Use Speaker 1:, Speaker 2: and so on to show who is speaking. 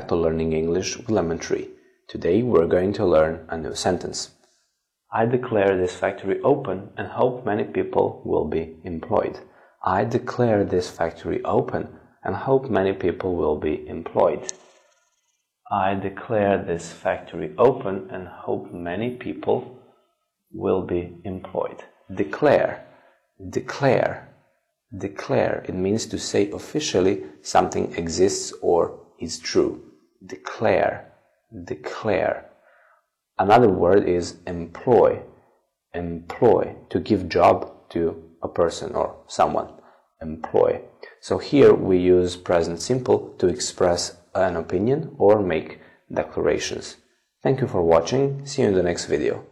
Speaker 1: to Learning English with Lemon Tree. Today we're going to learn a new sentence. I declare this factory open and hope many people will be employed. I declare this factory open and hope many people will be employed. I declare this factory open and hope many people will be employed. Declare, declare, declare. It means to say officially something exists or is true. Declare, declare. Another word is employ, employ, to give job to a person or someone. Employ. So here we use present simple to express an opinion or make declarations. Thank you for watching. See you in the next video.